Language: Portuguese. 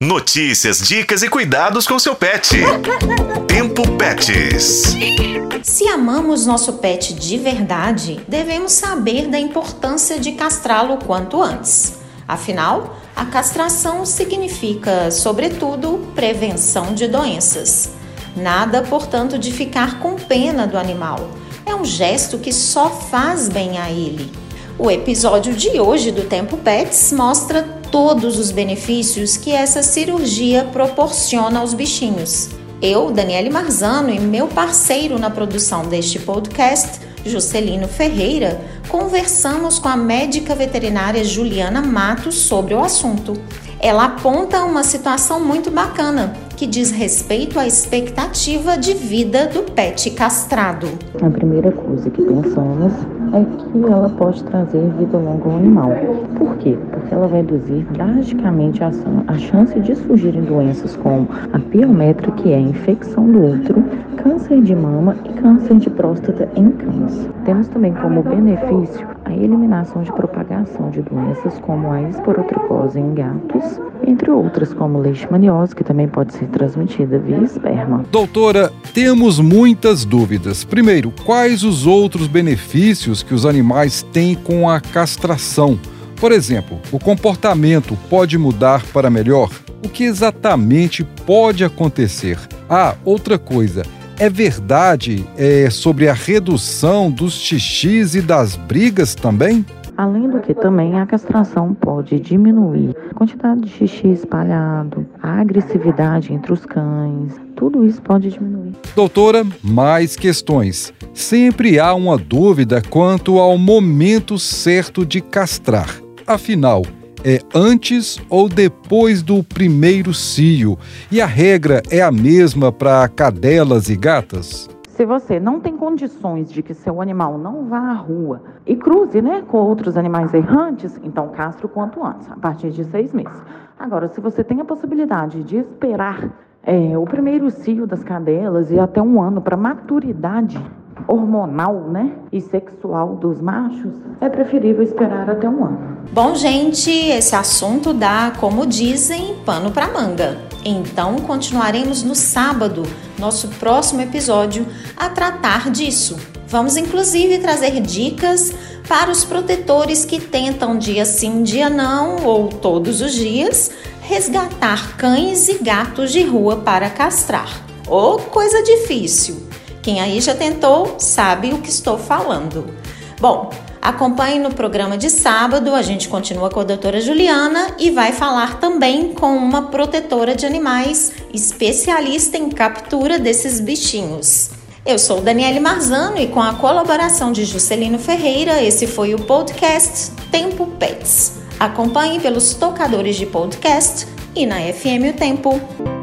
Notícias, dicas e cuidados com seu pet. Tempo Pets. Se amamos nosso pet de verdade, devemos saber da importância de castrá-lo quanto antes. Afinal, a castração significa, sobretudo, prevenção de doenças. Nada, portanto, de ficar com pena do animal. É um gesto que só faz bem a ele. O episódio de hoje do Tempo Pets mostra todos os benefícios que essa cirurgia proporciona aos bichinhos. Eu, Daniele Marzano, e meu parceiro na produção deste podcast, Juscelino Ferreira, conversamos com a médica veterinária Juliana Matos sobre o assunto. Ela aponta uma situação muito bacana que diz respeito à expectativa de vida do pet castrado. A primeira coisa que pensamos é que ela pode trazer vida longa ao animal. Por quê? Porque ela vai reduzir drasticamente a, a chance de surgirem doenças como a piometra, que é a infecção do útero, câncer de mama e câncer de próstata em cães. Temos também como benefício a eliminação de propagação de doenças como a esporotricose em gatos, entre outras como leishmaniose, que também pode ser transmitida via esperma. Doutora, temos muitas dúvidas. Primeiro, quais os outros benefícios que os animais têm com a castração? Por exemplo, o comportamento pode mudar para melhor? O que exatamente pode acontecer? Ah, outra coisa. É verdade é, sobre a redução dos xixis e das brigas também? Além do que também a castração pode diminuir a quantidade de xixi espalhado, a agressividade entre os cães, tudo isso pode diminuir. Doutora, mais questões. Sempre há uma dúvida quanto ao momento certo de castrar. Afinal, é antes ou depois do primeiro cio? E a regra é a mesma para cadelas e gatas? Se você não tem condições de que seu animal não vá à rua e cruze né, com outros animais errantes, então castre o quanto antes, a partir de seis meses. Agora, se você tem a possibilidade de esperar é, o primeiro cio das cadelas e até um ano para maturidade hormonal né, e sexual dos machos, é preferível esperar até um ano. Bom, gente, esse assunto dá, como dizem, pano para manga. Então, continuaremos no sábado, nosso próximo episódio, a tratar disso. Vamos inclusive trazer dicas para os protetores que tentam dia sim, dia não, ou todos os dias, resgatar cães e gatos de rua para castrar. Ô, oh, coisa difícil! Quem aí já tentou sabe o que estou falando. Bom, acompanhe no programa de sábado, a gente continua com a doutora Juliana e vai falar também com uma protetora de animais, especialista em captura desses bichinhos. Eu sou Daniele Marzano e com a colaboração de Juscelino Ferreira, esse foi o podcast Tempo Pets. Acompanhe pelos tocadores de podcast e na FM O Tempo.